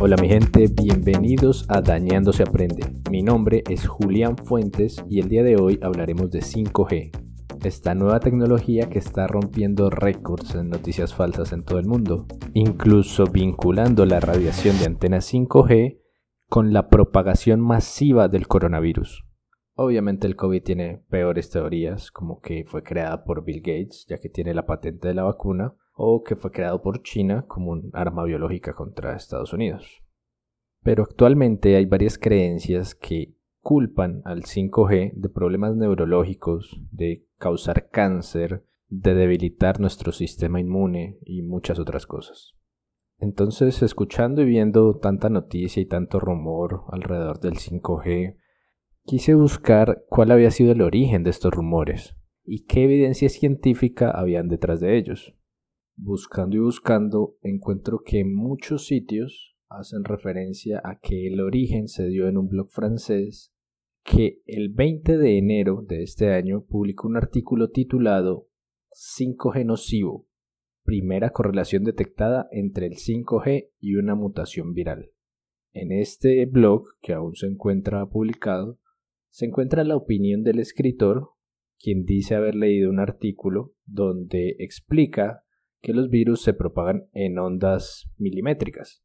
Hola mi gente, bienvenidos a Dañando se aprende. Mi nombre es Julián Fuentes y el día de hoy hablaremos de 5G, esta nueva tecnología que está rompiendo récords en noticias falsas en todo el mundo, incluso vinculando la radiación de antenas 5G con la propagación masiva del coronavirus. Obviamente el COVID tiene peores teorías, como que fue creada por Bill Gates, ya que tiene la patente de la vacuna, o que fue creado por China como un arma biológica contra Estados Unidos. Pero actualmente hay varias creencias que culpan al 5G de problemas neurológicos, de causar cáncer, de debilitar nuestro sistema inmune y muchas otras cosas. Entonces, escuchando y viendo tanta noticia y tanto rumor alrededor del 5G, quise buscar cuál había sido el origen de estos rumores y qué evidencia científica habían detrás de ellos. Buscando y buscando, encuentro que muchos sitios hacen referencia a que el origen se dio en un blog francés que el 20 de enero de este año publicó un artículo titulado 5G nocivo, primera correlación detectada entre el 5G y una mutación viral. En este blog, que aún se encuentra publicado, se encuentra la opinión del escritor, quien dice haber leído un artículo donde explica que los virus se propagan en ondas milimétricas.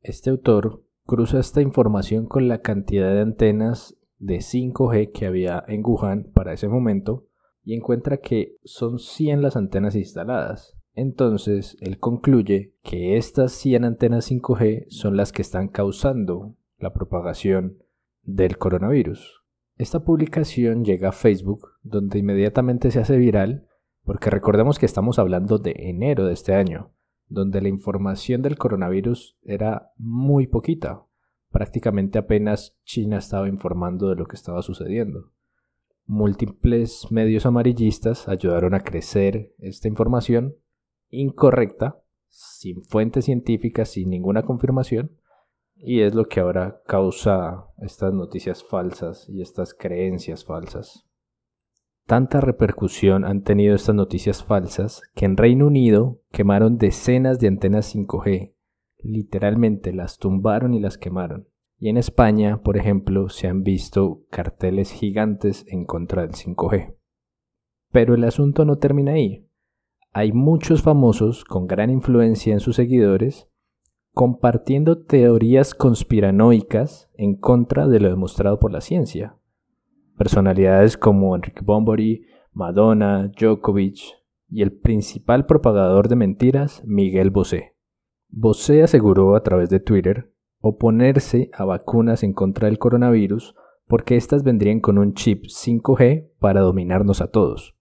Este autor cruza esta información con la cantidad de antenas de 5G que había en Wuhan para ese momento y encuentra que son 100 las antenas instaladas. Entonces, él concluye que estas 100 antenas 5G son las que están causando la propagación del coronavirus. Esta publicación llega a Facebook, donde inmediatamente se hace viral porque recordemos que estamos hablando de enero de este año, donde la información del coronavirus era muy poquita. Prácticamente apenas China estaba informando de lo que estaba sucediendo. Múltiples medios amarillistas ayudaron a crecer esta información incorrecta, sin fuentes científicas, sin ninguna confirmación, y es lo que ahora causa estas noticias falsas y estas creencias falsas. Tanta repercusión han tenido estas noticias falsas que en Reino Unido quemaron decenas de antenas 5G. Literalmente las tumbaron y las quemaron. Y en España, por ejemplo, se han visto carteles gigantes en contra del 5G. Pero el asunto no termina ahí. Hay muchos famosos con gran influencia en sus seguidores compartiendo teorías conspiranoicas en contra de lo demostrado por la ciencia. Personalidades como Enrique Bombori, Madonna, Djokovic y el principal propagador de mentiras, Miguel Bosé. Bosé aseguró a través de Twitter oponerse a vacunas en contra del coronavirus porque éstas vendrían con un chip 5G para dominarnos a todos.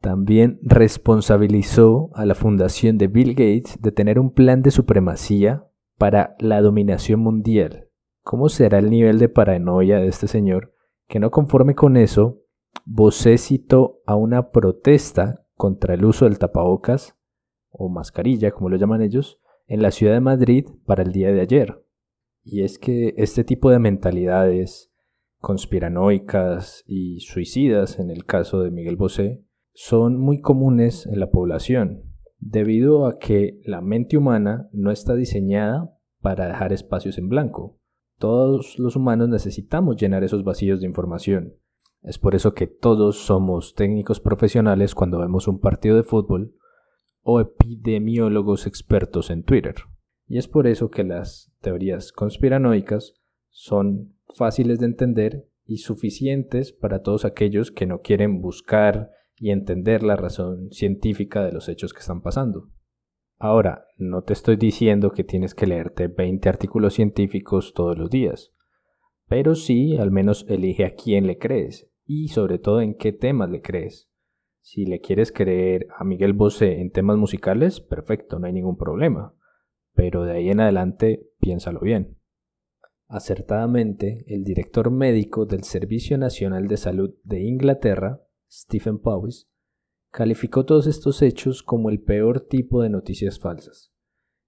También responsabilizó a la fundación de Bill Gates de tener un plan de supremacía para la dominación mundial. ¿Cómo será el nivel de paranoia de este señor que no conforme con eso, Bosé citó a una protesta contra el uso del tapabocas o mascarilla, como lo llaman ellos, en la ciudad de Madrid para el día de ayer. Y es que este tipo de mentalidades conspiranoicas y suicidas, en el caso de Miguel Bosé, son muy comunes en la población, debido a que la mente humana no está diseñada para dejar espacios en blanco. Todos los humanos necesitamos llenar esos vacíos de información. Es por eso que todos somos técnicos profesionales cuando vemos un partido de fútbol o epidemiólogos expertos en Twitter. Y es por eso que las teorías conspiranoicas son fáciles de entender y suficientes para todos aquellos que no quieren buscar y entender la razón científica de los hechos que están pasando. Ahora, no te estoy diciendo que tienes que leerte 20 artículos científicos todos los días, pero sí al menos elige a quién le crees y sobre todo en qué temas le crees. Si le quieres creer a Miguel Bosé en temas musicales, perfecto, no hay ningún problema, pero de ahí en adelante piénsalo bien. Acertadamente, el director médico del Servicio Nacional de Salud de Inglaterra, Stephen Powis, calificó todos estos hechos como el peor tipo de noticias falsas.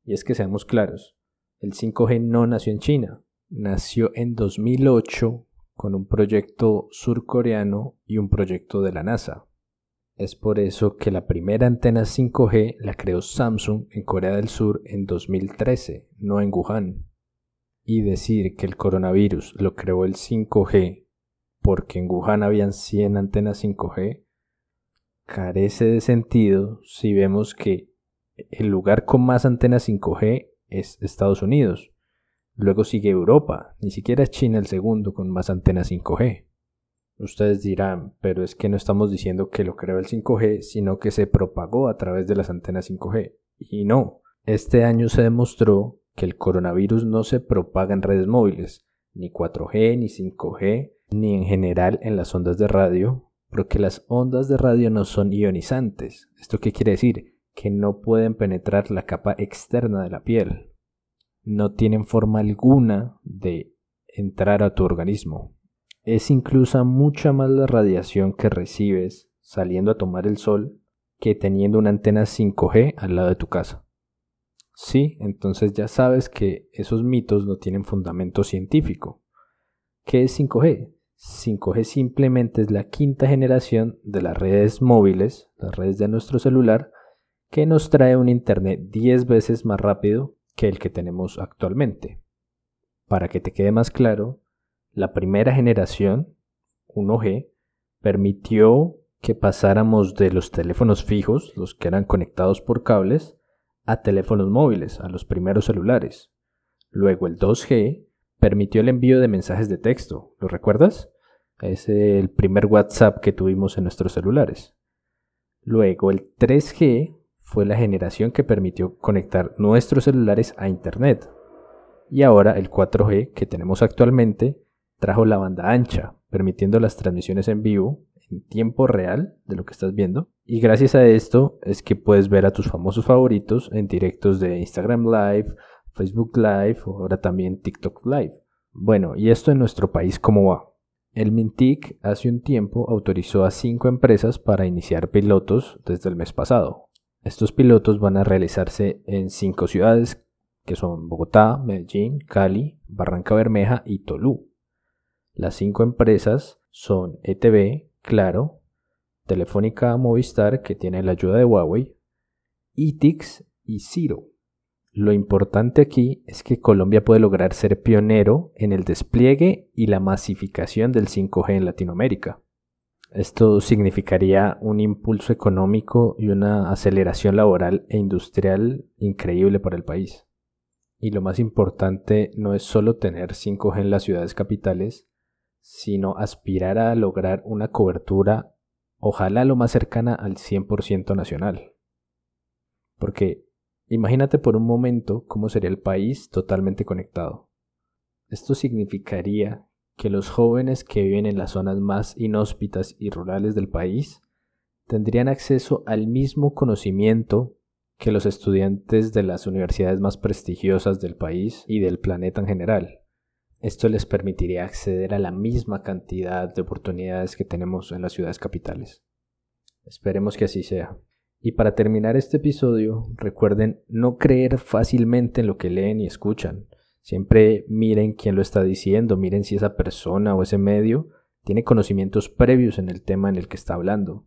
Y es que seamos claros, el 5G no nació en China, nació en 2008 con un proyecto surcoreano y un proyecto de la NASA. Es por eso que la primera antena 5G la creó Samsung en Corea del Sur en 2013, no en Wuhan. Y decir que el coronavirus lo creó el 5G porque en Wuhan habían 100 antenas 5G carece de sentido si vemos que el lugar con más antenas 5G es Estados Unidos. Luego sigue Europa, ni siquiera China el segundo con más antenas 5G. Ustedes dirán, pero es que no estamos diciendo que lo creó el 5G, sino que se propagó a través de las antenas 5G. Y no, este año se demostró que el coronavirus no se propaga en redes móviles, ni 4G, ni 5G, ni en general en las ondas de radio, porque las ondas de radio no son ionizantes. ¿Esto qué quiere decir? Que no pueden penetrar la capa externa de la piel. No tienen forma alguna de entrar a tu organismo es incluso mucha más la radiación que recibes saliendo a tomar el sol que teniendo una antena 5G al lado de tu casa. Sí, entonces ya sabes que esos mitos no tienen fundamento científico. ¿Qué es 5G? 5G simplemente es la quinta generación de las redes móviles, las redes de nuestro celular, que nos trae un Internet 10 veces más rápido que el que tenemos actualmente. Para que te quede más claro, la primera generación, 1G, permitió que pasáramos de los teléfonos fijos, los que eran conectados por cables, a teléfonos móviles, a los primeros celulares. Luego el 2G permitió el envío de mensajes de texto, ¿lo recuerdas? Es el primer WhatsApp que tuvimos en nuestros celulares. Luego el 3G fue la generación que permitió conectar nuestros celulares a Internet. Y ahora el 4G que tenemos actualmente trajo la banda ancha, permitiendo las transmisiones en vivo en tiempo real de lo que estás viendo. Y gracias a esto es que puedes ver a tus famosos favoritos en directos de Instagram Live, Facebook Live o ahora también TikTok Live. Bueno, ¿y esto en nuestro país cómo va? El Mintic hace un tiempo autorizó a cinco empresas para iniciar pilotos desde el mes pasado. Estos pilotos van a realizarse en cinco ciudades que son Bogotá, Medellín, Cali, Barranca Bermeja y Tolú. Las cinco empresas son ETB, Claro, Telefónica Movistar, que tiene la ayuda de Huawei, ITIX y Ciro. Lo importante aquí es que Colombia puede lograr ser pionero en el despliegue y la masificación del 5G en Latinoamérica. Esto significaría un impulso económico y una aceleración laboral e industrial increíble para el país. Y lo más importante no es solo tener 5G en las ciudades capitales, sino aspirar a lograr una cobertura ojalá lo más cercana al 100% nacional. Porque imagínate por un momento cómo sería el país totalmente conectado. Esto significaría que los jóvenes que viven en las zonas más inhóspitas y rurales del país tendrían acceso al mismo conocimiento que los estudiantes de las universidades más prestigiosas del país y del planeta en general. Esto les permitiría acceder a la misma cantidad de oportunidades que tenemos en las ciudades capitales. Esperemos que así sea. Y para terminar este episodio, recuerden no creer fácilmente en lo que leen y escuchan. Siempre miren quién lo está diciendo, miren si esa persona o ese medio tiene conocimientos previos en el tema en el que está hablando.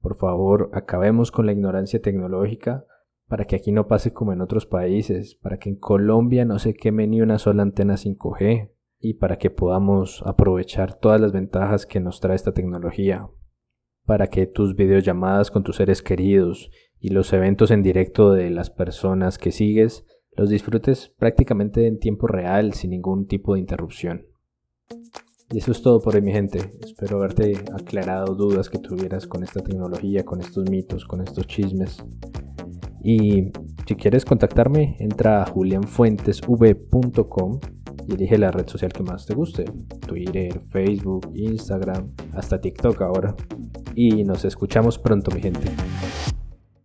Por favor, acabemos con la ignorancia tecnológica para que aquí no pase como en otros países, para que en Colombia no se queme ni una sola antena 5G y para que podamos aprovechar todas las ventajas que nos trae esta tecnología, para que tus videollamadas con tus seres queridos y los eventos en directo de las personas que sigues los disfrutes prácticamente en tiempo real sin ningún tipo de interrupción. Y eso es todo por hoy mi gente. Espero haberte aclarado dudas que tuvieras con esta tecnología, con estos mitos, con estos chismes. Y si quieres contactarme, entra a julianfuentesv.com y elige la red social que más te guste. Twitter, Facebook, Instagram, hasta TikTok ahora. Y nos escuchamos pronto, mi gente.